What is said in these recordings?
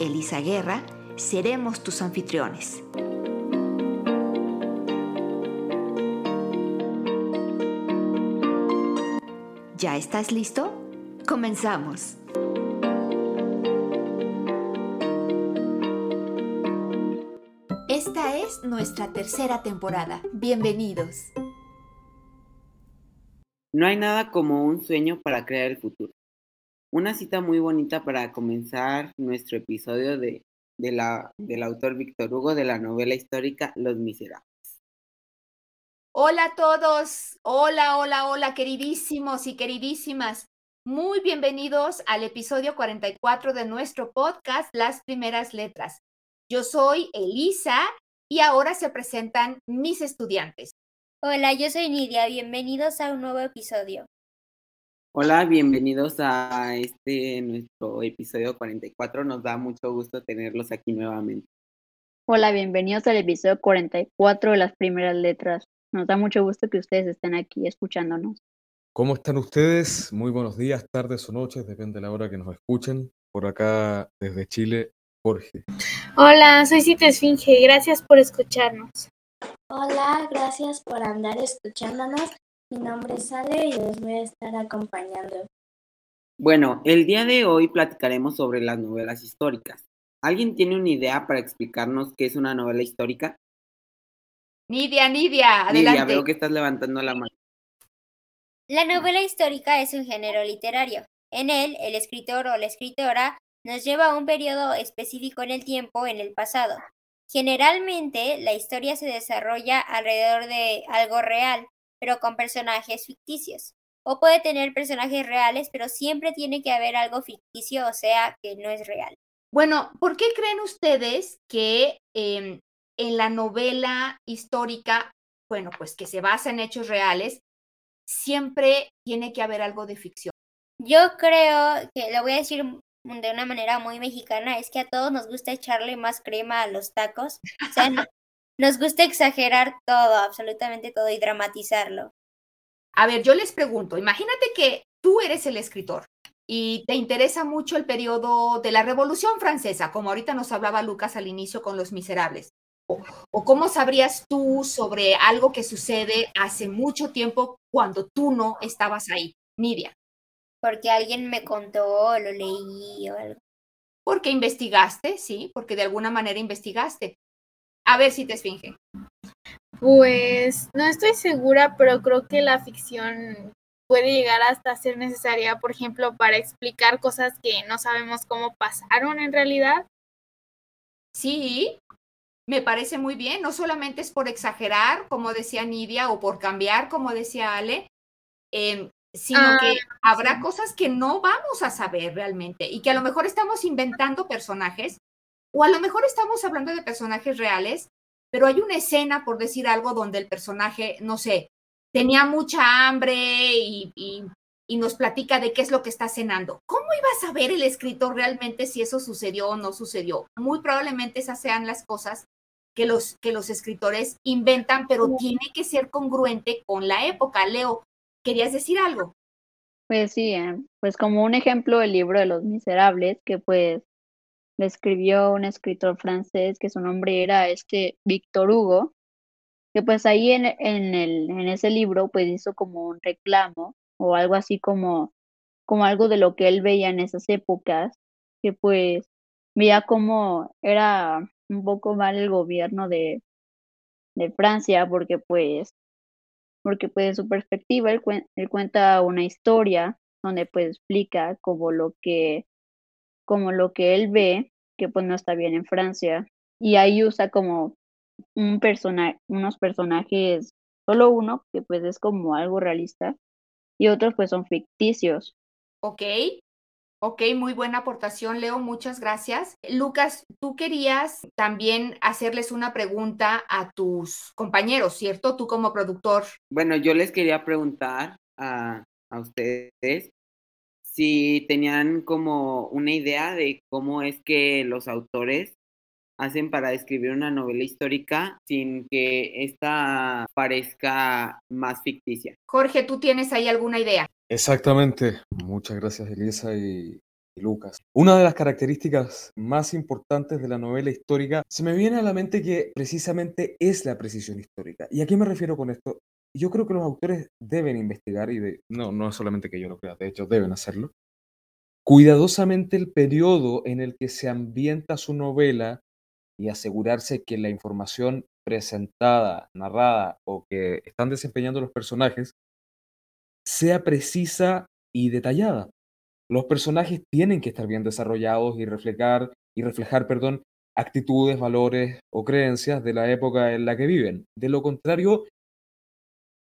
Elisa Guerra, seremos tus anfitriones. ¿Ya estás listo? Comenzamos. Esta es nuestra tercera temporada. Bienvenidos. No hay nada como un sueño para crear el futuro. Una cita muy bonita para comenzar nuestro episodio de, la, del autor Víctor Hugo de la novela histórica Los Miserables. Hola a todos, hola, hola, hola, queridísimos y queridísimas. Muy bienvenidos al episodio 44 de nuestro podcast Las Primeras Letras. Yo soy Elisa y ahora se presentan mis estudiantes. Hola, yo soy Nidia. Bienvenidos a un nuevo episodio. Hola, bienvenidos a este nuestro episodio 44. Nos da mucho gusto tenerlos aquí nuevamente. Hola, bienvenidos al episodio 44 de las primeras letras. Nos da mucho gusto que ustedes estén aquí escuchándonos. ¿Cómo están ustedes? Muy buenos días, tardes o noches, depende de la hora que nos escuchen. Por acá, desde Chile, Jorge. Hola, soy Cita Esfinge, gracias por escucharnos. Hola, gracias por andar escuchándonos. Mi nombre es Ale y los voy a estar acompañando. Bueno, el día de hoy platicaremos sobre las novelas históricas. ¿Alguien tiene una idea para explicarnos qué es una novela histórica? Nidia, Nidia, adelante. Nidia, veo que estás levantando la mano. La novela histórica es un género literario. En él, el escritor o la escritora nos lleva a un periodo específico en el tiempo en el pasado. Generalmente, la historia se desarrolla alrededor de algo real, pero con personajes ficticios. O puede tener personajes reales, pero siempre tiene que haber algo ficticio, o sea, que no es real. Bueno, ¿por qué creen ustedes que em, en la novela histórica, bueno, pues que se basa en hechos reales, siempre tiene que haber algo de ficción? Yo creo que, lo voy a decir de una manera muy mexicana es que a todos nos gusta echarle más crema a los tacos. O sea, nos gusta exagerar todo, absolutamente todo y dramatizarlo. A ver, yo les pregunto, imagínate que tú eres el escritor y te interesa mucho el periodo de la Revolución Francesa, como ahorita nos hablaba Lucas al inicio con Los Miserables. O, o, cómo sabrías tú sobre algo que sucede hace mucho tiempo cuando tú no estabas ahí, Nidia porque alguien me contó, lo leí o algo. Porque investigaste, sí, porque de alguna manera investigaste. A ver si te esfinge. Pues no estoy segura, pero creo que la ficción puede llegar hasta ser necesaria, por ejemplo, para explicar cosas que no sabemos cómo pasaron en realidad. Sí, me parece muy bien. No solamente es por exagerar, como decía Nidia, o por cambiar, como decía Ale, eh, sino ah, que habrá cosas que no vamos a saber realmente y que a lo mejor estamos inventando personajes o a lo mejor estamos hablando de personajes reales, pero hay una escena, por decir algo, donde el personaje, no sé, tenía mucha hambre y, y, nos platica de qué es lo que está cenando. ¿Cómo iba a saber el escritor realmente si eso sucedió o no sucedió? Muy probablemente esas sean las cosas que los, que los escritores inventan, pero tiene que ser congruente con la época. Leo, ¿Querías decir algo? Pues sí, eh, pues como un ejemplo el libro de los miserables, que pues le escribió un escritor francés que su nombre era este Víctor Hugo, que pues ahí en, en, el, en ese libro pues hizo como un reclamo o algo así como, como algo de lo que él veía en esas épocas, que pues veía como era un poco mal el gobierno de, de Francia porque pues porque pues su perspectiva él, cuenta una historia donde pues explica como lo que como lo que él ve que pues no está bien en Francia y ahí usa como un personaje unos personajes solo uno que pues es como algo realista y otros pues son ficticios Ok. Ok, muy buena aportación, Leo, muchas gracias. Lucas, tú querías también hacerles una pregunta a tus compañeros, ¿cierto? Tú como productor. Bueno, yo les quería preguntar a, a ustedes si tenían como una idea de cómo es que los autores hacen para escribir una novela histórica sin que ésta parezca más ficticia. Jorge, ¿tú tienes ahí alguna idea? Exactamente. Muchas gracias, Elisa y, y Lucas. Una de las características más importantes de la novela histórica se me viene a la mente que precisamente es la precisión histórica. ¿Y a qué me refiero con esto? Yo creo que los autores deben investigar y de, no, no es solamente que yo lo crea, de hecho deben hacerlo, cuidadosamente el periodo en el que se ambienta su novela y asegurarse que la información presentada, narrada o que están desempeñando los personajes sea precisa y detallada. Los personajes tienen que estar bien desarrollados y reflejar, y reflejar perdón, actitudes, valores o creencias de la época en la que viven. De lo contrario,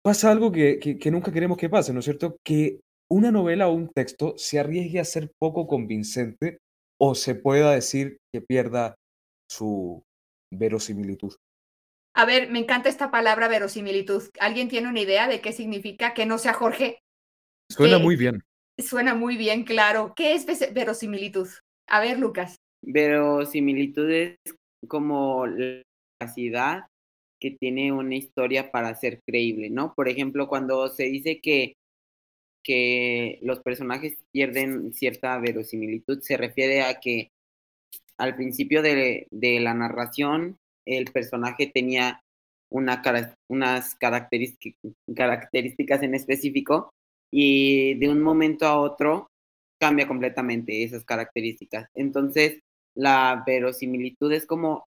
pasa algo que, que, que nunca queremos que pase, ¿no es cierto? Que una novela o un texto se arriesgue a ser poco convincente o se pueda decir que pierda su verosimilitud. A ver, me encanta esta palabra verosimilitud. ¿Alguien tiene una idea de qué significa? Que no sea Jorge. Suena ¿Qué? muy bien. Suena muy bien, claro. ¿Qué es verosimilitud? A ver, Lucas. Verosimilitud es como la capacidad que tiene una historia para ser creíble, ¿no? Por ejemplo, cuando se dice que, que los personajes pierden cierta verosimilitud, se refiere a que al principio de, de la narración el personaje tenía una, unas características en específico y de un momento a otro cambia completamente esas características. Entonces, la verosimilitud es como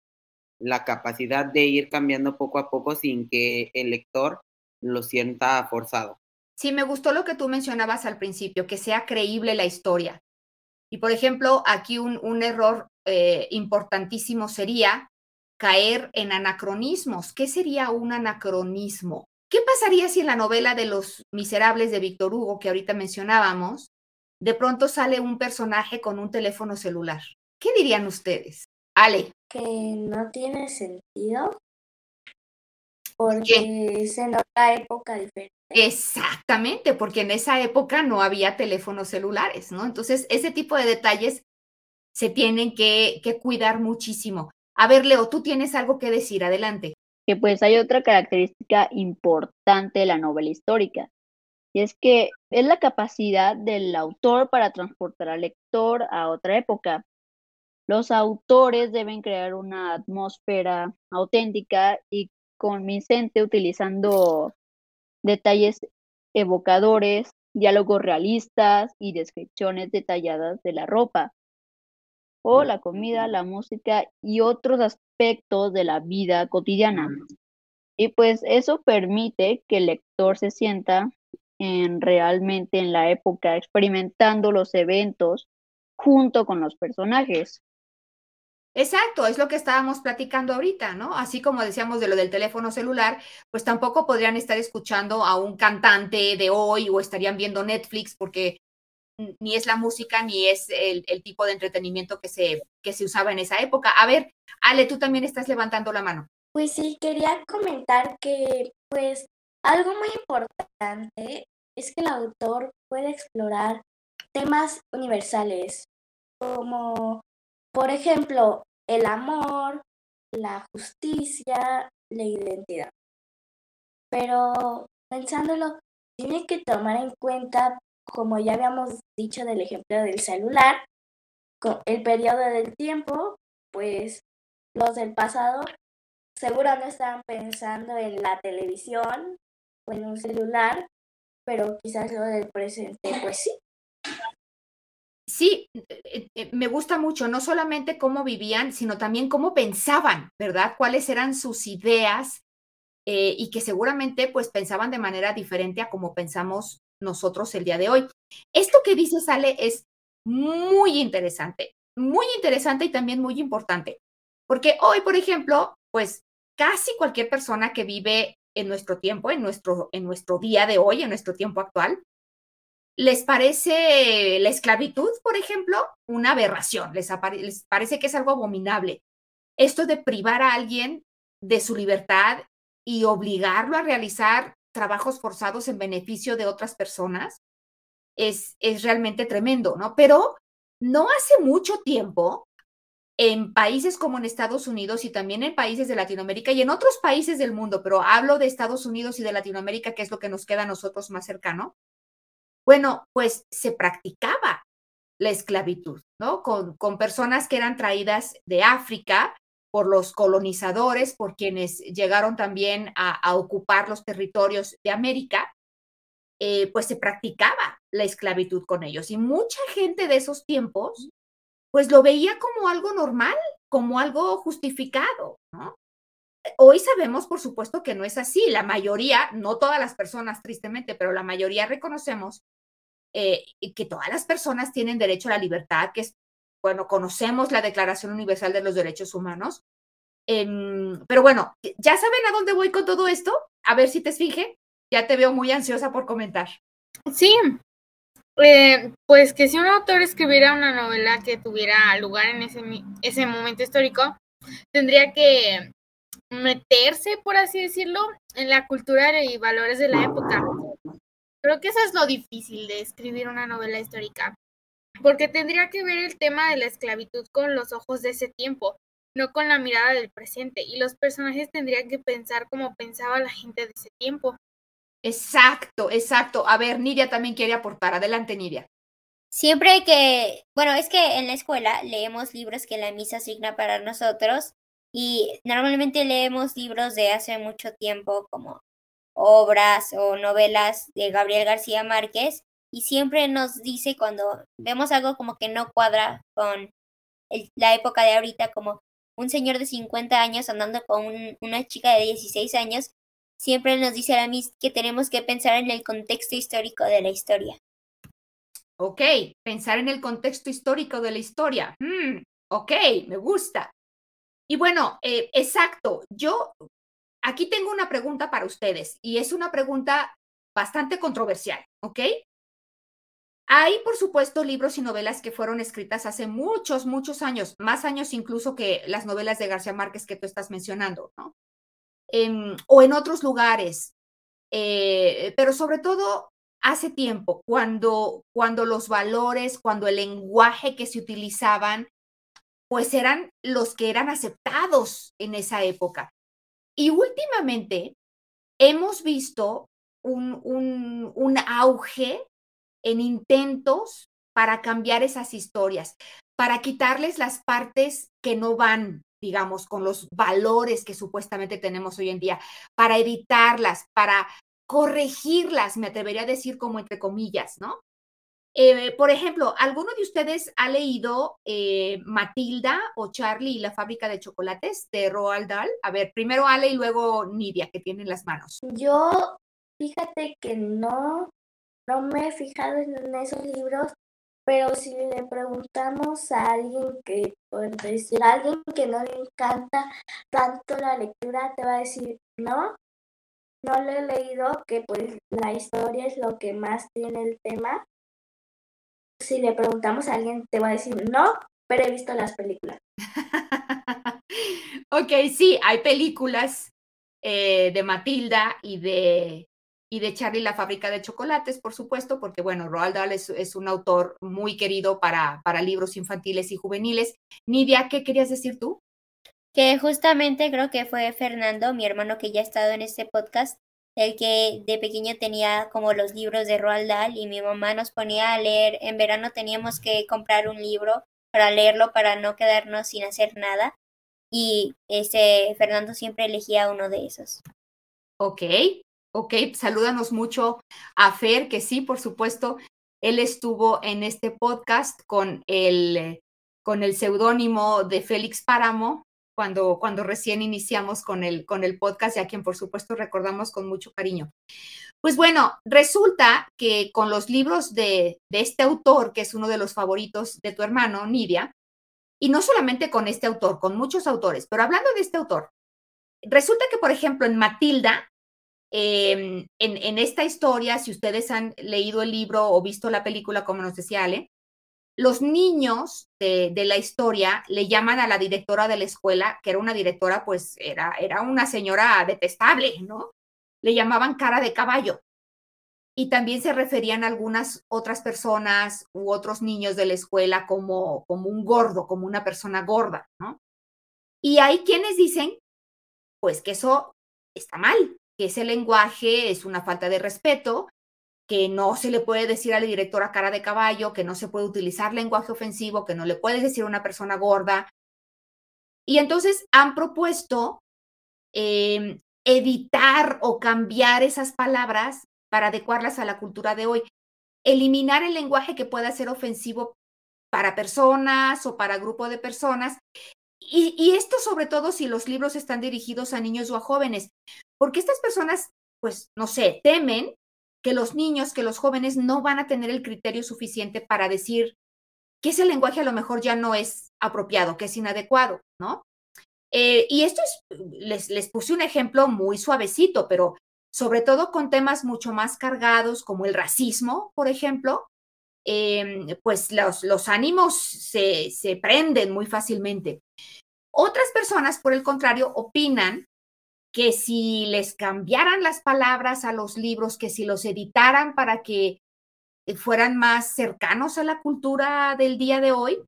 la capacidad de ir cambiando poco a poco sin que el lector lo sienta forzado. Sí, me gustó lo que tú mencionabas al principio, que sea creíble la historia. Y por ejemplo, aquí un, error eh, importantísimo sería caer en anacronismos. ¿Qué sería un anacronismo? ¿Qué pasaría si en la novela de Los Miserables de Víctor Hugo, que ahorita mencionábamos, de pronto sale un personaje con un teléfono celular? ¿Qué dirían ustedes? Ale, que no tiene sentido porque es en otra época diferente. exactamente, porque en esa época no había teléfonos celulares, ¿no? Entonces, ese tipo de detalles se tienen que, que cuidar muchísimo. A ver, Leo, tú tienes algo que decir, adelante. que pues hay otra característica importante de la novela histórica, y es que es la capacidad del autor para transportar al lector a otra época. Los autores deben crear una atmósfera auténtica y convincente utilizando detalles evocadores, diálogos realistas y descripciones detalladas de la ropa o la comida, la música y otros aspectos de la vida cotidiana. Y pues eso permite que el lector se sienta en, realmente en la época experimentando los eventos junto con los personajes. Exacto, es lo que estábamos platicando ahorita, ¿no? Así como decíamos de lo del teléfono celular, pues tampoco podrían estar escuchando a un cantante de hoy o estarían viendo Netflix porque ni es la música ni es el, el tipo de entretenimiento que se, que se usaba en esa época. A ver, Ale, tú también estás levantando la mano. Pues sí, quería comentar que pues algo muy importante es que el autor puede explorar temas universales como por ejemplo el amor, la justicia, la identidad. Pero pensándolo, tiene que tomar en cuenta, como ya habíamos dicho del ejemplo del celular, el periodo del tiempo, pues los del pasado seguro no estaban pensando en la televisión o en un celular, pero quizás lo del presente, pues sí. Sí, eh, eh, me gusta mucho, no solamente cómo vivían, sino también cómo pensaban, ¿verdad? Cuáles eran sus ideas eh, y que seguramente pues pensaban de manera diferente a como pensamos nosotros el día de hoy. Esto que dice Sale es muy interesante, muy interesante y también muy importante, porque hoy, por ejemplo, pues casi cualquier persona que vive en nuestro tiempo, en nuestro, en nuestro día de hoy, en nuestro tiempo actual, les parece la esclavitud, por ejemplo, una aberración, les, parece que es algo abominable. Esto de privar a alguien de su libertad y obligarlo a realizar trabajos forzados en beneficio de otras personas es, es realmente tremendo, ¿no? Pero no hace mucho tiempo, en países como en Estados Unidos y también en países de Latinoamérica y en otros países del mundo, pero hablo de Estados Unidos y de Latinoamérica, que es lo que nos queda a nosotros más cercano, bueno, pues se practicaba la esclavitud, ¿no? Con, con personas que eran traídas de África por los colonizadores, por quienes llegaron también a, ocupar los territorios de América, eh, pues se practicaba la esclavitud con ellos. Y mucha gente de esos tiempos, pues lo veía como algo normal, como algo justificado, ¿no? Hoy sabemos, por supuesto, que no es así. La mayoría, no todas las personas, tristemente, pero la mayoría reconocemos eh, que todas las personas tienen derecho a la libertad, que es bueno, conocemos la Declaración Universal de los Derechos Humanos. Em, pero bueno, ¿ya saben a dónde voy con todo esto? A ver si te fije. Ya te veo muy ansiosa por comentar. Sí, eh, pues que si un autor escribiera una novela que tuviera lugar en ese, ese momento histórico, tendría que meterse, por así decirlo, en la cultura y valores de la época. Creo que eso es lo difícil de escribir una novela histórica, porque tendría que ver el tema de la esclavitud con los ojos de ese tiempo, no con la mirada del presente, y los personajes tendrían que pensar como pensaba la gente de ese tiempo. Exacto, exacto. A ver, Nidia también quiere aportar. Adelante, Nidia. Siempre hay que, bueno, es que en la escuela leemos libros que la misa asigna para nosotros y normalmente leemos libros de hace mucho tiempo como obras o novelas de Gabriel García Márquez y siempre nos dice cuando vemos algo como que no cuadra con la época de ahorita, como un señor de 50 años andando con una chica de 16 años, siempre nos dice a mí que tenemos que pensar en el contexto histórico de la historia. Ok, pensar en el contexto histórico de la historia. Mm, ok, me gusta. Y bueno, eh, exacto, yo aquí tengo una pregunta para ustedes y es una pregunta bastante controversial, ¿ok? Hay, por supuesto, libros y novelas que fueron escritas hace muchos, muchos años, más años incluso que las novelas de García Márquez que tú estás mencionando, ¿no? o en otros lugares, eh, pero sobre todo hace tiempo, cuando, cuando los valores, cuando el lenguaje que se utilizaban, pues eran los que eran aceptados en esa época. Y últimamente hemos visto un, un, auge en intentos para cambiar esas historias, para quitarles las partes que no van, digamos, con los valores que supuestamente tenemos hoy en día, para editarlas, para corregirlas, me atrevería a decir como entre comillas, ¿no? Eh, por ejemplo, ¿alguno de ustedes ha leído eh, Matilda o Charlie y la fábrica de chocolates de Roald Dahl? A ver, primero Ale y luego Nidia, que tienen las manos. Yo, fíjate que no, no me he fijado en esos libros, pero si le preguntamos a alguien que, por a alguien que no le encanta tanto la lectura, te va a decir, no, no lo he leído, que pues la historia es lo que más tiene el tema. Si le preguntamos a alguien, te va a decir, no, pero he visto las películas. ok, sí, hay películas eh, de Matilda y de y de Charlie la fábrica de chocolates, por supuesto, porque bueno, Roald Dahl es, un autor muy querido para, para libros infantiles y juveniles. Nidia, ¿qué querías decir tú? Que justamente creo que fue Fernando, mi hermano que ya ha estado en este podcast, el que de pequeño tenía como los libros de Roald Dahl y mi mamá nos ponía a leer. En verano teníamos que comprar un libro para leerlo para no quedarnos sin hacer nada y ese Fernando siempre elegía uno de esos. Ok, Ok, salúdanos mucho a Fer, que sí, por supuesto, él estuvo en este podcast con el, con el seudónimo de Félix Páramo, cuando, cuando recién iniciamos con el, con el podcast y a quien por supuesto recordamos con mucho cariño. Pues bueno, resulta que con los libros de, de este autor, que es uno de los favoritos de tu hermano, Nidia, y no solamente con este autor, con muchos autores, pero hablando de este autor, resulta que, por ejemplo, en Matilda, em, en, en, esta historia, si ustedes han leído el libro o visto la película, como nos decía Ale, los niños de, la historia le llaman a la directora de la escuela, que era una directora, pues era, era una señora detestable, ¿no? Le llamaban cara de caballo. Y también se referían a algunas otras personas u otros niños de la escuela como, como un gordo, como una persona gorda, ¿no? Y hay quienes dicen, pues que eso está mal, que ese lenguaje es una falta de respeto, que no se le puede decir a la directora cara de caballo, que no se puede utilizar lenguaje ofensivo, que no le puedes decir a una persona gorda. Y entonces han propuesto eh, editar o cambiar esas palabras para adecuarlas a la cultura de hoy. Eliminar el lenguaje que pueda ser ofensivo para personas o para grupo de personas. Y, y, esto sobre todo si los libros están dirigidos a niños o a jóvenes, porque estas personas, pues, no sé, temen que los niños, que los jóvenes no van a tener el criterio suficiente para decir que ese lenguaje a lo mejor ya no es apropiado, que es inadecuado, ¿no? Eh, y esto es, les, les puse un ejemplo muy suavecito, pero sobre todo con temas mucho más cargados como el racismo, por ejemplo, eh, pues los, los ánimos se, se prenden muy fácilmente. Otras personas, por el contrario, opinan que si les cambiaran las palabras a los libros, que si los editaran para que eh, fueran más cercanos a la cultura del día de hoy,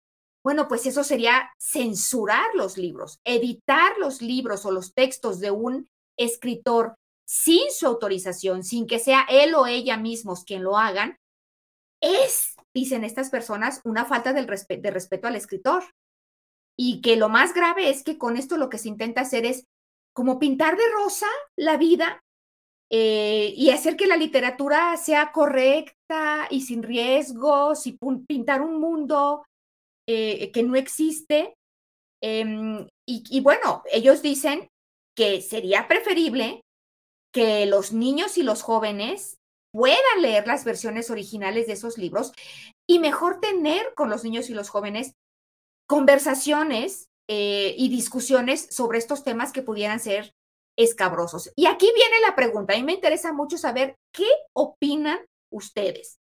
bueno, pues eso sería censurar los libros, editar los libros o los textos de un escritor sin su autorización, sin que sea él o ella mismos quien lo hagan, es, dicen estas personas, una falta de, resp de respeto al escritor. Y que lo más grave es que con esto lo que se intenta hacer es como pintar de rosa la vida eh, y hacer que la literatura sea correcta y sin riesgos y pintar un mundo eh, que no existe. Eh, y, y bueno, ellos dicen que sería preferible que los niños y los jóvenes puedan leer las versiones originales de esos libros y mejor tener con los niños y los jóvenes conversaciones eh, y discusiones sobre estos temas que pudieran ser escabrosos. Y aquí viene la pregunta, a mí me interesa mucho saber qué opinan ustedes.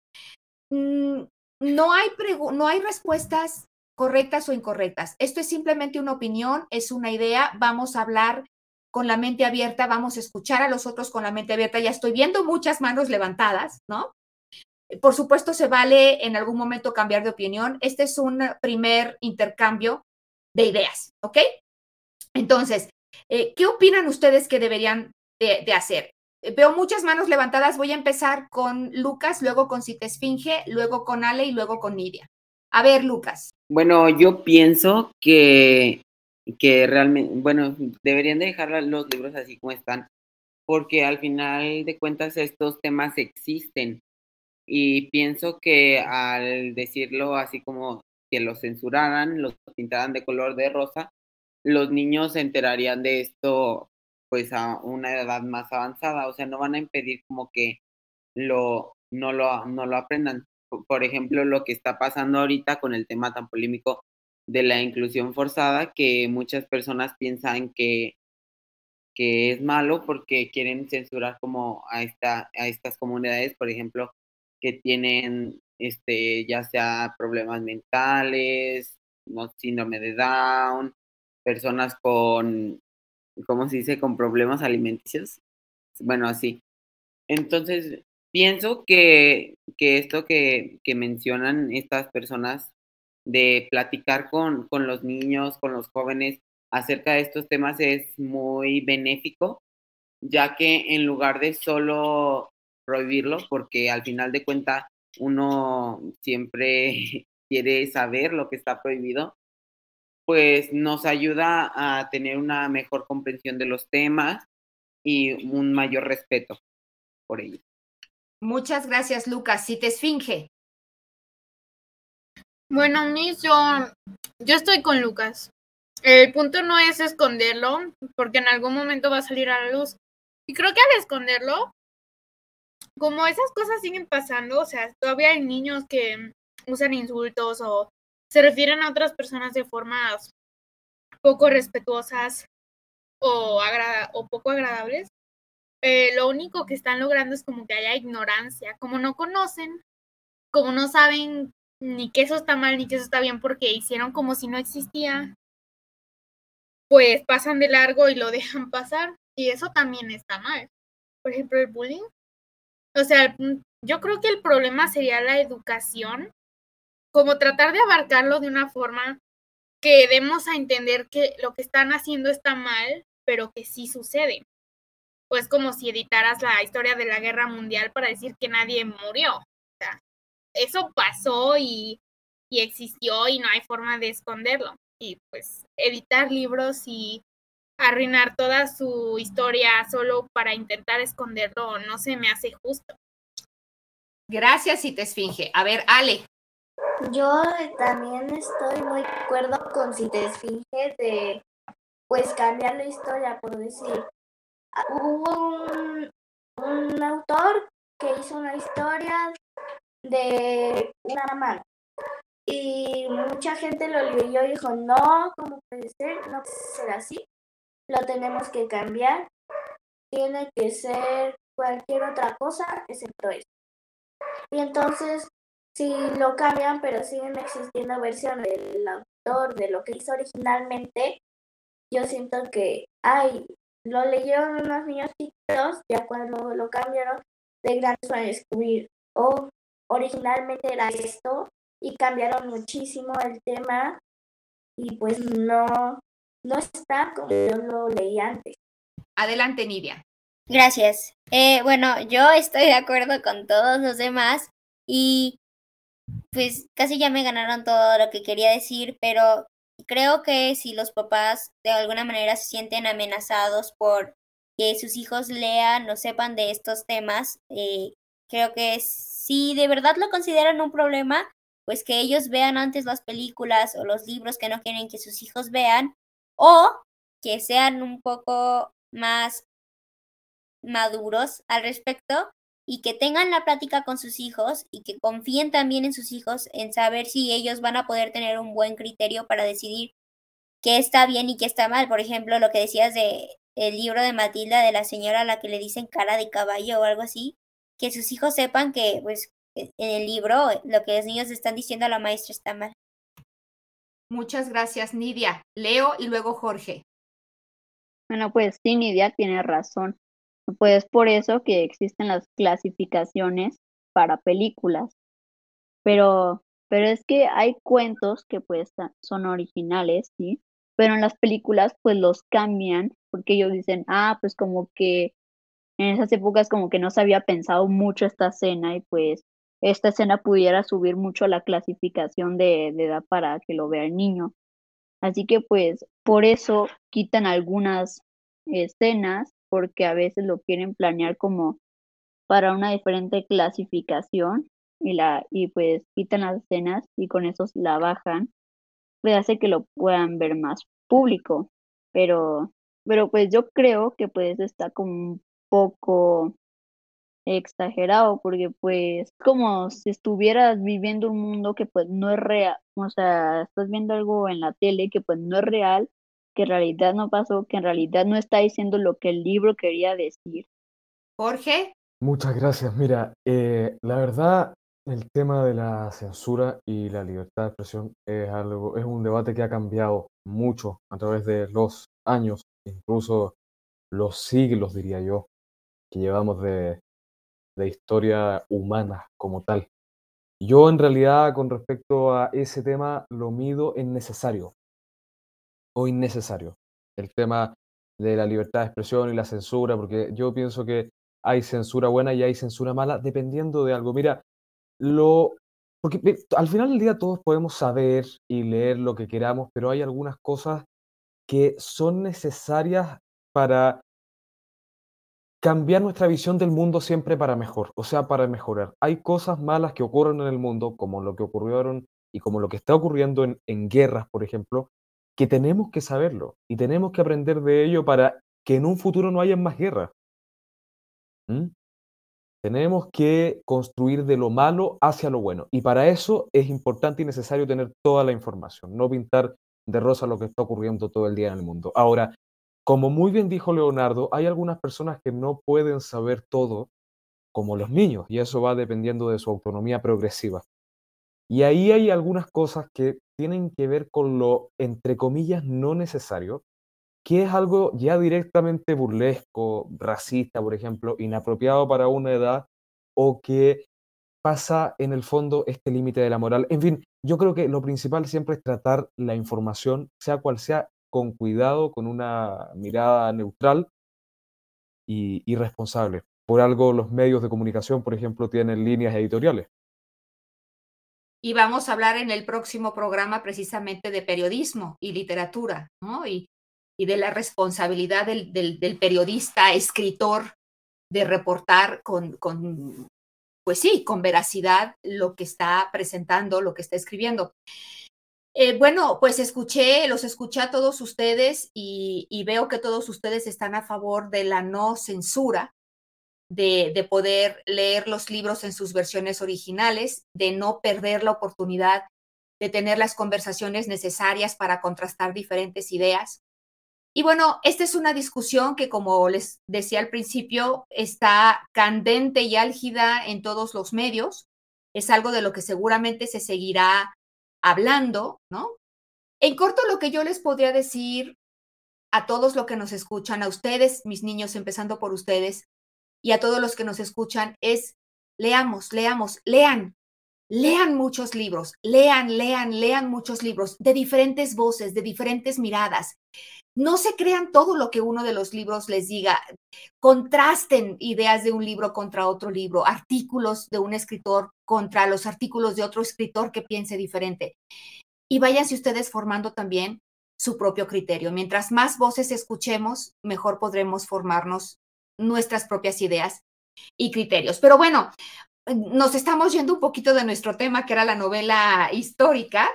Mm, no hay, no hay respuestas correctas o incorrectas. Esto es simplemente una opinión, es una idea, vamos a hablar con la mente abierta, vamos a escuchar a los otros con la mente abierta. Ya estoy viendo muchas manos levantadas, ¿no? Por supuesto, se vale en algún momento cambiar de opinión. Este es un primer intercambio de ideas, ¿ok? Entonces, eh, ¿qué opinan ustedes que deberían de, hacer? Eh, veo muchas manos levantadas. Voy a empezar con Lucas, luego con Citesfinge, luego con Ale y luego con Nidia. A ver, Lucas. Bueno, yo pienso que, que realmente, bueno, deberían dejar los libros así como están, porque al final de cuentas estos temas existen. Y pienso que al decirlo así como que los censuraran, los pintaran de color de rosa, los niños se enterarían de esto pues a una edad más avanzada, o sea, no van a impedir como que lo no lo no lo aprendan. Por ejemplo, lo que está pasando ahorita con el tema tan polémico de la inclusión forzada, que muchas personas piensan que, que es malo porque quieren censurar como a, esta, a estas comunidades, por ejemplo, que tienen este, ya sea problemas mentales, no, síndrome de Down, personas con, ¿cómo se dice?, con problemas alimenticios. Bueno, así. Entonces, pienso que, que esto que, que, mencionan estas personas de platicar con, con los niños, con los jóvenes acerca de estos temas es muy benéfico, ya que en lugar de solo prohibirlo, porque al final de cuentas uno siempre quiere saber lo que está prohibido, pues nos ayuda a tener una mejor comprensión de los temas y un mayor respeto por ellos. Muchas gracias, Lucas. Si te esfinge. Bueno, Miss, yo, yo estoy con Lucas. El punto no es esconderlo, porque en algún momento va a salir a la luz. Y creo que al esconderlo, como esas cosas siguen pasando, o sea, todavía hay niños que usan insultos o se refieren a otras personas de formas poco respetuosas o, poco agradables. eh, lo único que están logrando es como que haya ignorancia, como no conocen, como no saben ni que eso está mal ni que eso está bien porque hicieron como si no existía, pues pasan de largo y lo dejan pasar y eso también está mal. Por ejemplo, el bullying. O sea, mm, yo creo que el problema sería la educación, como tratar de abarcarlo de una forma que demos a entender que lo que están haciendo está mal, pero que sí sucede. Pues como si editaras la historia de la guerra mundial para decir que nadie murió. O sea, eso pasó y, y existió y no hay forma de esconderlo. Y pues editar libros y arruinar toda su historia solo para intentar esconderlo no se me hace justo. Gracias, y te esfinge. A ver, Ale. Yo también estoy muy de acuerdo con si te esfinge de pues cambiar la historia, por decir. Ah, hubo un, un autor que hizo una historia de una mano y mucha gente lo leyó y dijo, no, ¿cómo puede ser? No puede ser así. Lo tenemos que cambiar. Tiene que ser cualquier otra cosa excepto eso. Y entonces, si lo cambian, pero siguen existiendo versiones del autor, de lo que hizo originalmente, yo siento que, ay, lo leyeron unos niños chiquitos, ya cuando lo cambiaron, de grandes para descubrir, oh, originalmente era esto, y cambiaron muchísimo el tema y pues no, no está como yo lo leí antes. Adelante, Nidia. Gracias. Eh, bueno, yo estoy de acuerdo con todos los demás y pues casi ya me ganaron todo lo que quería decir, pero creo que si los papás de alguna manera se sienten amenazados por que sus hijos lean o sepan de estos temas, eh, creo que si de verdad lo consideran un problema, pues que ellos vean antes las películas o los libros que no quieren que sus hijos vean, o que sean un poco más maduros al respecto y que tengan la plática con sus hijos y que confíen también en sus hijos en saber si ellos van a poder tener un buen criterio para decidir qué está bien y qué está mal. Por ejemplo, lo que decías de el libro de Matilda de la señora a la que le dicen cara de caballo o algo así, que sus hijos sepan que pues en el libro lo que los niños están diciendo a la maestra está mal. Muchas gracias, Nidia. Leo y luego Jorge. Bueno, pues sí, Nidia tiene razón. Pues por eso que existen las clasificaciones para películas. Pero, pero es que hay cuentos que pues son originales, ¿sí? Pero en las películas pues los cambian porque ellos dicen, ah, pues como que en esas épocas como que no se había pensado mucho esta escena y pues esta escena pudiera subir mucho la clasificación de, edad para que lo vea el niño. Así que pues por eso quitan algunas escenas porque a veces lo quieren planear como para una diferente clasificación y la y pues quitan las escenas y con eso la bajan pues hace que lo puedan ver más público pero pero pues yo creo que pues está como un poco exagerado porque pues como si estuvieras viviendo un mundo que pues no es real, o sea, estás viendo algo en la tele que pues no es real, que en realidad no pasó, que en realidad no está diciendo lo que el libro quería decir. Jorge. Muchas gracias. Mira, eh, la verdad, el tema de la censura y la libertad de expresión es algo, es un debate que ha cambiado mucho a través de los años, incluso los siglos, diría yo, que llevamos de, de historia humana como tal. Yo en realidad con respecto a ese tema lo mido en necesario o innecesario. El tema de la libertad de expresión y la censura, porque yo pienso que hay censura buena y hay censura mala dependiendo de algo. Mira, lo porque al final del día todos podemos saber y leer lo que queramos, pero hay algunas cosas que son necesarias para cambiar nuestra visión del mundo siempre para mejor, o sea, para mejorar. Hay cosas malas que ocurren en el mundo, como lo que ocurrieron y como lo que está ocurriendo en, guerras, por ejemplo, que tenemos que saberlo y tenemos que aprender de ello para que en un futuro no haya más guerras. ¿Mm? Tenemos que construir de lo malo hacia lo bueno. Y para eso es importante y necesario tener toda la información, no pintar de rosa lo que está ocurriendo todo el día en el mundo. Ahora, como muy bien dijo Leonardo, hay algunas personas que no pueden saber todo como los niños y eso va dependiendo de su autonomía progresiva. Y ahí hay algunas cosas que tienen que ver con lo, entre comillas, no necesario, que es algo ya directamente burlesco, racista, por ejemplo, inapropiado para una edad, o que pasa en el fondo este límite de la moral. En fin, yo creo que lo principal siempre es tratar la información, sea cual sea, con cuidado, con una mirada neutral y, y responsable. Por algo los medios de comunicación, por ejemplo, tienen líneas editoriales. Y vamos a hablar en el próximo programa precisamente de periodismo y literatura, ¿no? Y, y de la responsabilidad del, del, del, periodista, escritor, de reportar con, con, pues sí, con veracidad lo que está presentando, lo que está escribiendo. Eh, bueno, pues escuché, los escuché a todos ustedes y, veo que todos ustedes están a favor de la no censura, de, de, poder leer los libros en sus versiones originales, de no perder la oportunidad de tener las conversaciones necesarias para contrastar diferentes ideas. Y bueno, esta es una discusión que, como les decía al principio, está candente y álgida en todos los medios. Es algo de lo que seguramente se seguirá hablando, ¿no? En corto, lo que yo les podría decir a todos los que nos escuchan, a ustedes, mis niños, empezando por ustedes, y a todos los que nos escuchan es leamos, leamos, lean, lean muchos libros, lean, lean, lean muchos libros de diferentes voces, de diferentes miradas. No se crean todo lo que uno de los libros les diga. Contrasten ideas de un libro contra otro libro, artículos de un escritor contra los artículos de otro escritor que piense diferente. Y váyanse ustedes formando también su propio criterio. Mientras más voces escuchemos, mejor podremos formarnos nuestras propias ideas y criterios. Pero bueno, nos estamos yendo un poquito de nuestro tema, que era la novela histórica.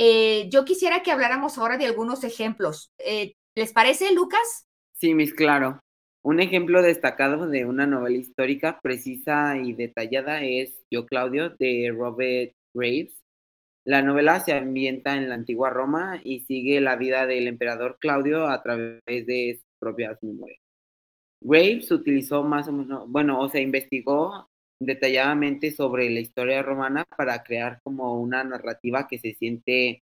Eh, yo quisiera que habláramos ahora de algunos ejemplos. Eh, ¿Les parece, Lucas? Sí, mis claro. Un ejemplo destacado de una novela histórica precisa y detallada es Yo Claudio de Robert Graves. La novela se ambienta en la antigua Roma y sigue la vida del emperador Claudio a través de sus propias memorias. Graves utilizó más o menos, bueno, o sea, investigó detalladamente sobre la historia romana para crear como una narrativa que se siente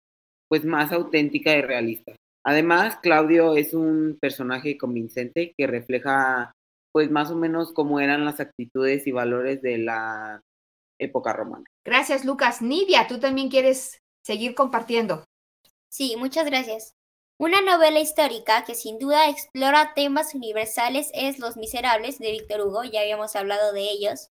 pues más auténtica y realista. Además, Claudio es un personaje convincente que refleja pues más o menos cómo eran las actitudes y valores de la época romana. Gracias, Lucas. Nidia, tú también quieres seguir compartiendo. Sí, muchas gracias. Una novela histórica que sin duda explora temas universales es Los Miserables de Víctor Hugo, ya habíamos hablado de ellos.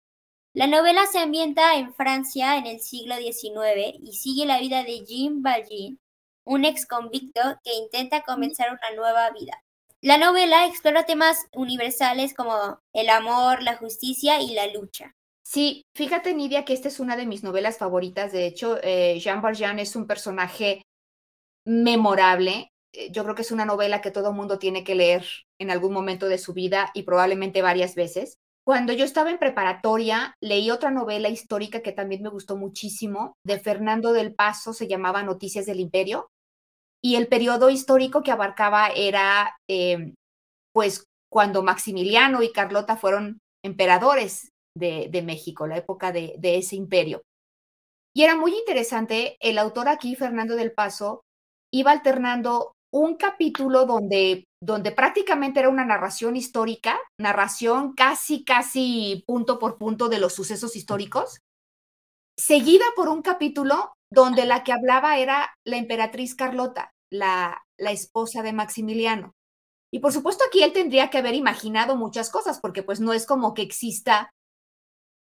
La novela se ambienta en Francia en el siglo XIX y sigue la vida de Jean Valjean, un ex convicto que intenta comenzar una nueva vida. La novela explora temas universales como el amor, la justicia y la lucha. Sí, fíjate Nidia que esta es una de mis novelas favoritas. De hecho, eh, Jean Valjean es un personaje memorable. Eh, yo creo que es una novela que todo mundo tiene que leer en algún momento de su vida y probablemente varias veces. Cuando yo estaba en preparatoria, leí otra novela histórica que también me gustó muchísimo, de Fernando del Paso, se llamaba Noticias del Imperio, y el periodo histórico que abarcaba era, eh, pues, cuando Maximiliano y Carlota fueron emperadores de, México, la época de ese imperio. Y era muy interesante, el autor aquí, Fernando del Paso, iba alternando un capítulo donde, donde prácticamente era una narración histórica, narración casi, casi punto por punto de los sucesos históricos, seguida por un capítulo donde la que hablaba era la emperatriz Carlota, la, la esposa de Maximiliano. Y por supuesto aquí él tendría que haber imaginado muchas cosas, porque pues no es como que exista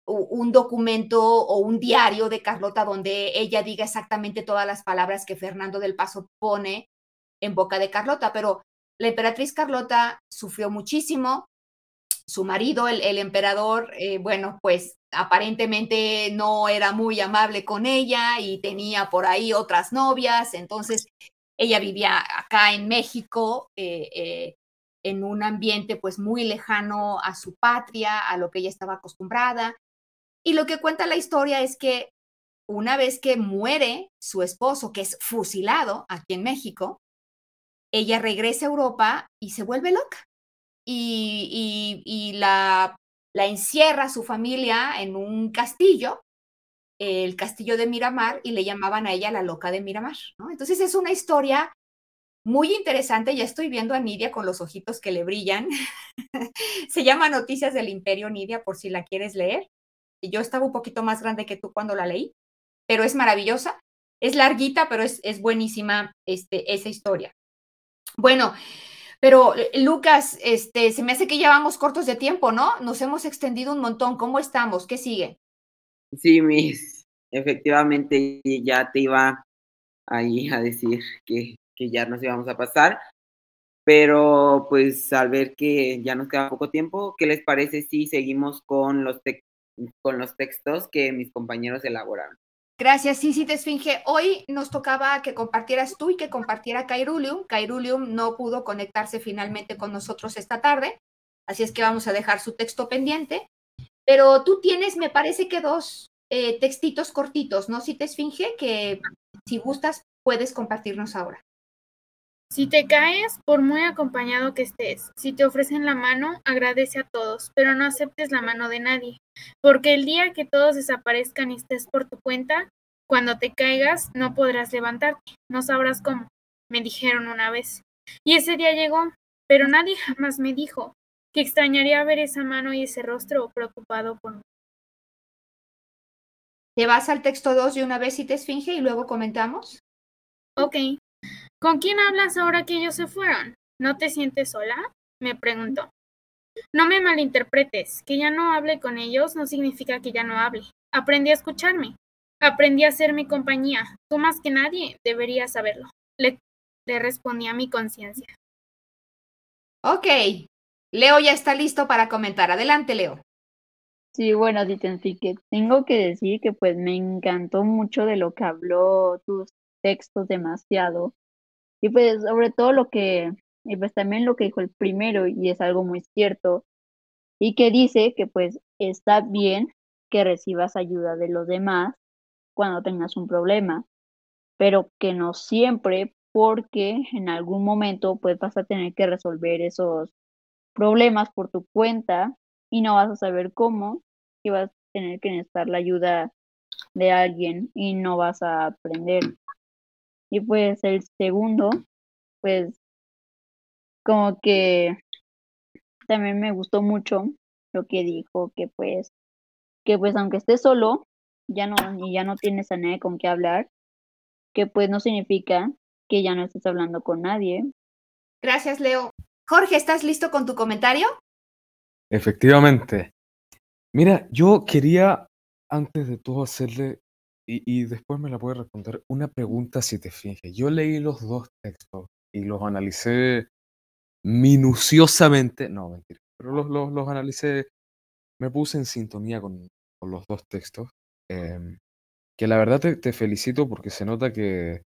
un documento o un diario de Carlota donde ella diga exactamente todas las palabras que Fernando del Paso pone en boca de Carlota, pero la emperatriz Carlota sufrió muchísimo. Su marido, el, emperador, eh, bueno, pues aparentemente no era muy amable con ella y tenía por ahí otras novias, entonces ella vivía acá en México, eh, eh, en un ambiente pues muy lejano a su patria, a lo que ella estaba acostumbrada. Y lo que cuenta la historia es que una vez que muere su esposo, que es fusilado aquí en México, ella regresa a Europa y se vuelve loca. Y, la, encierra su familia en un castillo, el castillo de Miramar, y le llamaban a ella la loca de Miramar. Entonces es una historia muy interesante. Ya estoy viendo a Nidia con los ojitos que le brillan. se llama Noticias del Imperio, Nidia, por si la quieres leer. Yo estaba un poquito más grande que tú cuando la leí, pero es maravillosa. Es larguita, pero es, es buenísima este, esa historia. Bueno, pero eh, Lucas, este, se me hace que ya vamos cortos de tiempo, ¿no? Nos hemos extendido un montón. ¿Cómo estamos? ¿Qué sigue? Sí, Miss, efectivamente ya te iba ahí a decir que, que ya nos íbamos a pasar, pero pues al ver que ya nos queda poco tiempo, ¿qué les parece si seguimos con los, con los textos que mis compañeros elaboraron? Gracias, sí, sí, te esfinge. Hoy nos tocaba que compartieras tú y que compartiera Kairulium. Kairulium no pudo conectarse finalmente con nosotros esta tarde, así es que vamos a dejar su texto pendiente. Pero tú tienes, me parece que dos eh, textitos cortitos, ¿no? Si te esfinge, que si gustas puedes compartirnos ahora. Si te caes, por muy acompañado que estés, si te ofrecen la mano, agradece a todos, pero no aceptes la mano de nadie, porque el día que todos desaparezcan y estés por tu cuenta, cuando te caigas no podrás levantarte, no sabrás cómo, me dijeron una vez. Y ese día llegó, pero nadie jamás me dijo que extrañaría ver esa mano y ese rostro preocupado por mí. ¿Te vas al texto 2 de una vez y te esfinge y luego comentamos? Ok. ¿Con quién hablas ahora que ellos se fueron? ¿No te sientes sola? me preguntó. No me malinterpretes, que ya no hable con ellos no significa que ya no hable. Aprendí a escucharme, aprendí a ser mi compañía. Tú más que nadie deberías saberlo. Le, le respondí a mi conciencia. Ok, Leo ya está listo para comentar. Adelante, Leo. Sí, bueno, que tengo que decir que pues me encantó mucho de lo que habló tus textos demasiado. Y pues sobre todo lo que, y pues también lo que dijo el primero, y es algo muy cierto, y que dice que pues está bien que recibas ayuda de los demás cuando tengas un problema, pero que no siempre, porque en algún momento pues vas a tener que resolver esos problemas por tu cuenta y no vas a saber cómo y vas a tener que necesitar la ayuda de alguien y no vas a aprender. Y pues el segundo, pues como que también me gustó mucho lo que dijo, que pues, que pues aunque estés solo, ya no, y ya no tienes a nadie con qué hablar, que pues no significa que ya no estés hablando con nadie. Gracias, Leo. Jorge, ¿estás listo con tu comentario? Efectivamente. Mira, yo quería, antes de todo, hacerle y, después me la puede responder una pregunta si te fijas. Yo leí los dos textos y los analicé minuciosamente. No, mentira. Pero los, los, los analicé. Me puse en sintonía con, con los dos textos. Em, que la verdad te, felicito porque se nota que,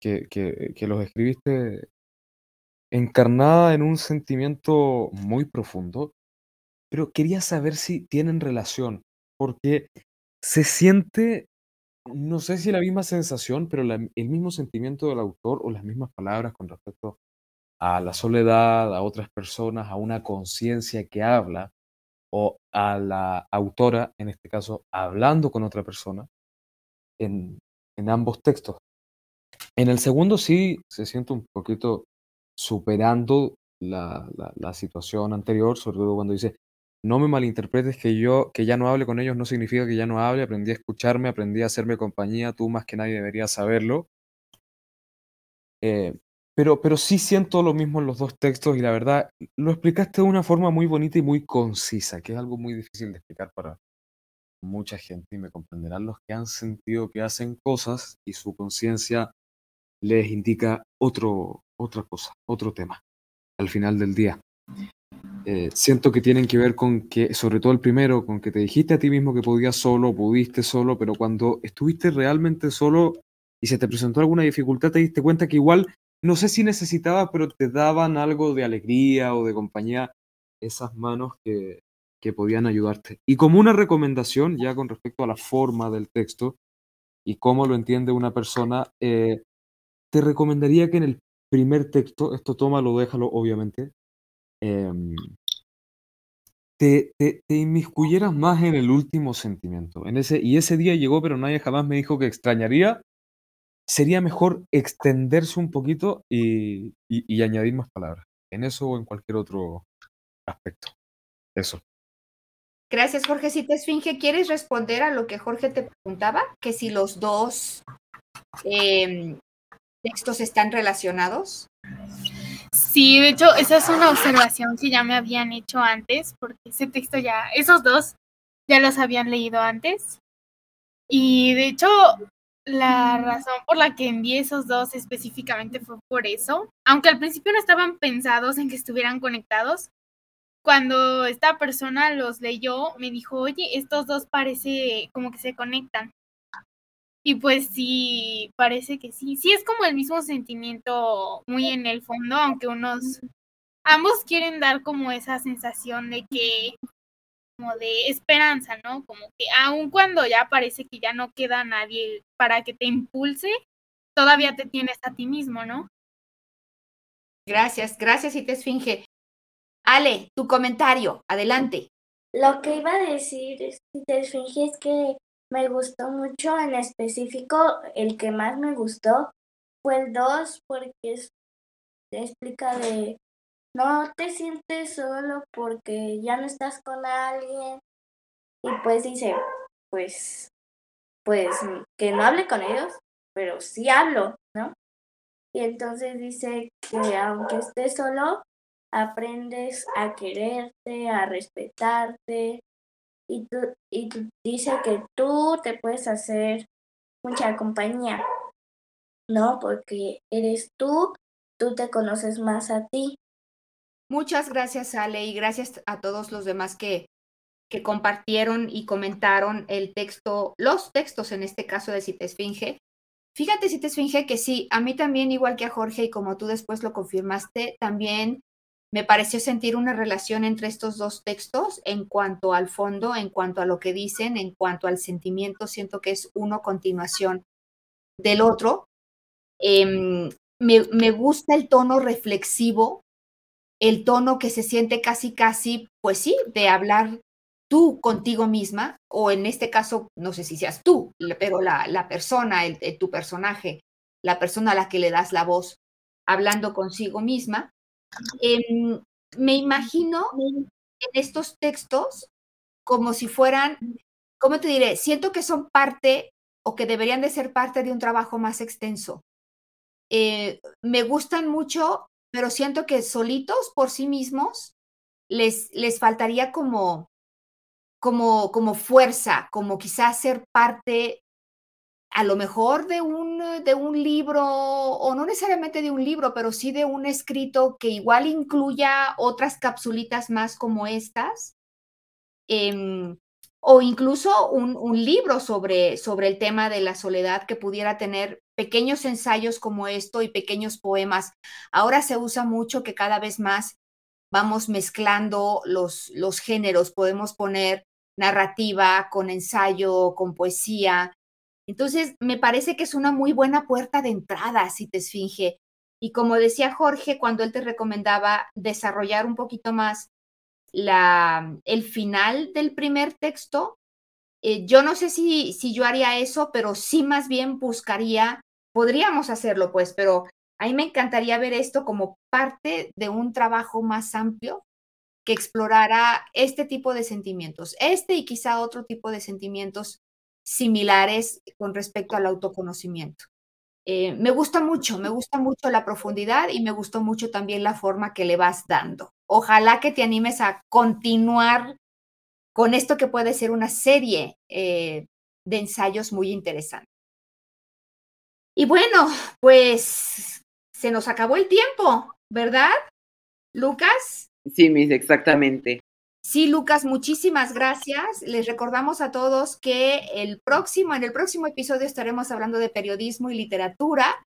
que, que, que los escribiste encarnada en un sentimiento muy profundo. Pero quería saber si tienen relación. Porque se siente no sé si la misma sensación, pero el mismo sentimiento del autor o las mismas palabras con respecto a la soledad, a otras personas, a una conciencia que habla, o a la autora, en este caso, hablando con otra persona, en, ambos textos. En el segundo sí se siente un poquito superando la, la situación anterior, sobre todo cuando dice, no me malinterpretes que yo, que ya no hable con ellos no significa que ya no hable, aprendí a escucharme, aprendí a hacerme compañía, tú más que nadie deberías saberlo. Eh, pero, pero sí siento lo mismo en los dos textos y la verdad lo explicaste de una forma muy bonita y muy concisa, que es algo muy difícil de explicar para mucha gente y me comprenderán los que han sentido que hacen cosas y su conciencia les indica otro, otra cosa, otro tema al final del día. Eh, siento que tienen que ver con que, sobre todo el primero, con que te dijiste a ti mismo que podías solo, pudiste solo, pero cuando estuviste realmente solo y se te presentó alguna dificultad, te diste cuenta que igual, no sé si necesitabas, pero te daban algo de alegría o de compañía esas manos que, que podían ayudarte. Y como una recomendación, ya con respecto a la forma del texto y cómo lo entiende una persona, eh, te recomendaría que en el primer texto, esto tómalo, déjalo, obviamente, em, te, te, te, inmiscuyeras más en el último sentimiento. En ese, y ese día llegó, pero nadie jamás me dijo que extrañaría. Sería mejor extenderse un poquito y, y añadir más palabras. En eso o en cualquier otro aspecto. Eso. Gracias, Jorge. Si te esfinge, ¿quieres responder a lo que Jorge te preguntaba? Que si los dos eh, textos están relacionados. Sí, de hecho, esa es una observación que ya me habían hecho antes, porque ese texto ya, esos dos ya los habían leído antes. Y de hecho, la razón por la que envié esos dos específicamente fue por eso, aunque al principio no estaban pensados en que estuvieran conectados, cuando esta persona los leyó, me dijo, oye, estos dos parece como que se conectan. Y pues sí, parece que sí. Sí es como el mismo sentimiento muy en el fondo, aunque unos, ambos quieren dar como esa sensación de que, como de esperanza, ¿no? Como que aun cuando ya parece que ya no queda nadie para que te impulse, todavía te tienes a ti mismo, ¿no? Gracias, gracias y te esfinge. Ale, tu comentario, adelante. Lo que iba a decir, si te esfinge, es que me gustó mucho, en específico, el que más me gustó fue el 2, porque es, explica de no te sientes solo porque ya no estás con alguien. Y pues dice, pues, pues que no hable con ellos, pero sí hablo, ¿no? Y entonces dice que aunque estés solo, aprendes a quererte, a respetarte, y, tú, y dice que tú te puedes hacer mucha compañía, ¿no? Porque eres tú, tú te conoces más a ti. Muchas gracias, Ale, y gracias a todos los demás que, que compartieron y comentaron el texto, los textos en este caso de Si te esfinge. Fíjate, Si te esfinge, que sí, a mí también, igual que a Jorge, y como tú después lo confirmaste, también me pareció sentir una relación entre estos dos textos en cuanto al fondo, en cuanto a lo que dicen, en cuanto al sentimiento, siento que es uno continuación del otro. Em, me, me, gusta el tono reflexivo, el tono que se siente casi, casi, pues sí, de hablar tú contigo misma, o en este caso, no sé si seas tú, pero la, la persona, el, tu personaje, la persona a la que le das la voz, hablando consigo misma. Em, me imagino en estos textos como si fueran, ¿cómo te diré? Siento que son parte o que deberían de ser parte de un trabajo más extenso. Eh, me gustan mucho, pero siento que solitos por sí mismos les, les faltaría como, como, como fuerza, como quizás ser parte a lo mejor de un, de un libro, o no necesariamente de un libro, pero sí de un escrito que igual incluya otras capsulitas más como estas, em, o incluso un, libro sobre, sobre el tema de la soledad que pudiera tener pequeños ensayos como esto y pequeños poemas. Ahora se usa mucho que cada vez más vamos mezclando los, los géneros, podemos poner narrativa con ensayo, con poesía, entonces, me parece que es una muy buena puerta de entrada, si te esfinge. Y como decía Jorge, cuando él te recomendaba desarrollar un poquito más la, el final del primer texto, eh, yo no sé si, si yo haría eso, pero sí más bien buscaría, podríamos hacerlo pues, pero a mí me encantaría ver esto como parte de un trabajo más amplio que explorara este tipo de sentimientos, este y quizá otro tipo de sentimientos similares con respecto al autoconocimiento. Eh, me gusta mucho, me gusta mucho la profundidad y me gustó mucho también la forma que le vas dando. Ojalá que te animes a continuar con esto que puede ser una serie eh, de ensayos muy interesante. Y bueno, pues se nos acabó el tiempo, ¿verdad? Lucas. Sí, Miss, exactamente. Sí, Lucas, muchísimas gracias. Les recordamos a todos que el próximo, en el próximo episodio estaremos hablando de periodismo y literatura.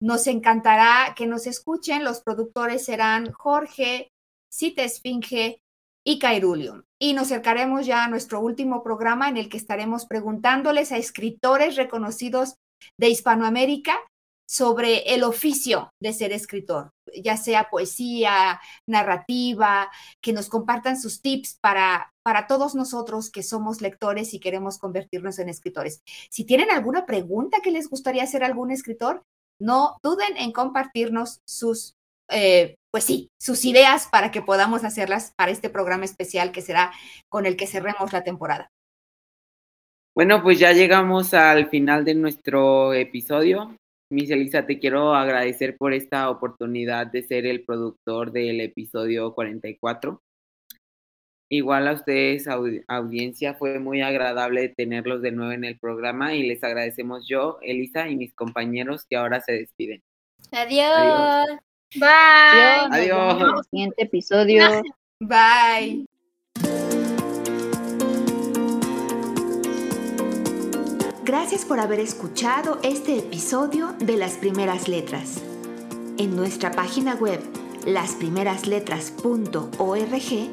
Nos encantará que nos escuchen. Los productores serán Jorge, Cita Esfinge y Cairulium. Y nos acercaremos ya a nuestro último programa en el que estaremos preguntándoles a escritores reconocidos de Hispanoamérica sobre el oficio de ser escritor, ya sea poesía, narrativa, que nos compartan sus tips para, para todos nosotros que somos lectores y queremos convertirnos en escritores. Si tienen alguna pregunta que les gustaría hacer algún escritor, no duden en compartirnos sus, eh, pues sí, sus ideas para que podamos hacerlas para este programa especial que será con el que cerremos la temporada. Bueno, pues ya llegamos al final de nuestro episodio. Miss Elisa, te quiero agradecer por esta oportunidad de ser el productor del episodio 44. Igual a ustedes, audiencia, fue muy agradable tenerlos de nuevo en el programa y les agradecemos yo, Elisa y mis compañeros que ahora se despiden. Adiós. Bye. Adiós. En el siguiente episodio. Bye. Gracias por haber escuchado este episodio de Las Primeras Letras. En nuestra página web, lasprimerasletras.org,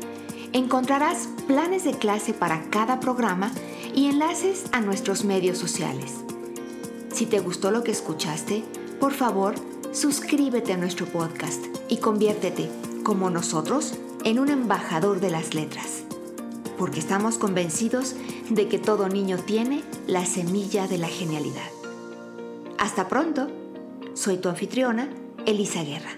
encontrarás planes de clase para cada programa y enlaces a nuestros medios sociales. Si te gustó lo que escuchaste, por favor, suscríbete a nuestro podcast y conviértete, como nosotros, en un embajador de las letras porque estamos convencidos de que todo niño tiene la semilla de la genialidad. Hasta pronto, soy tu anfitriona, Elisa Guerra.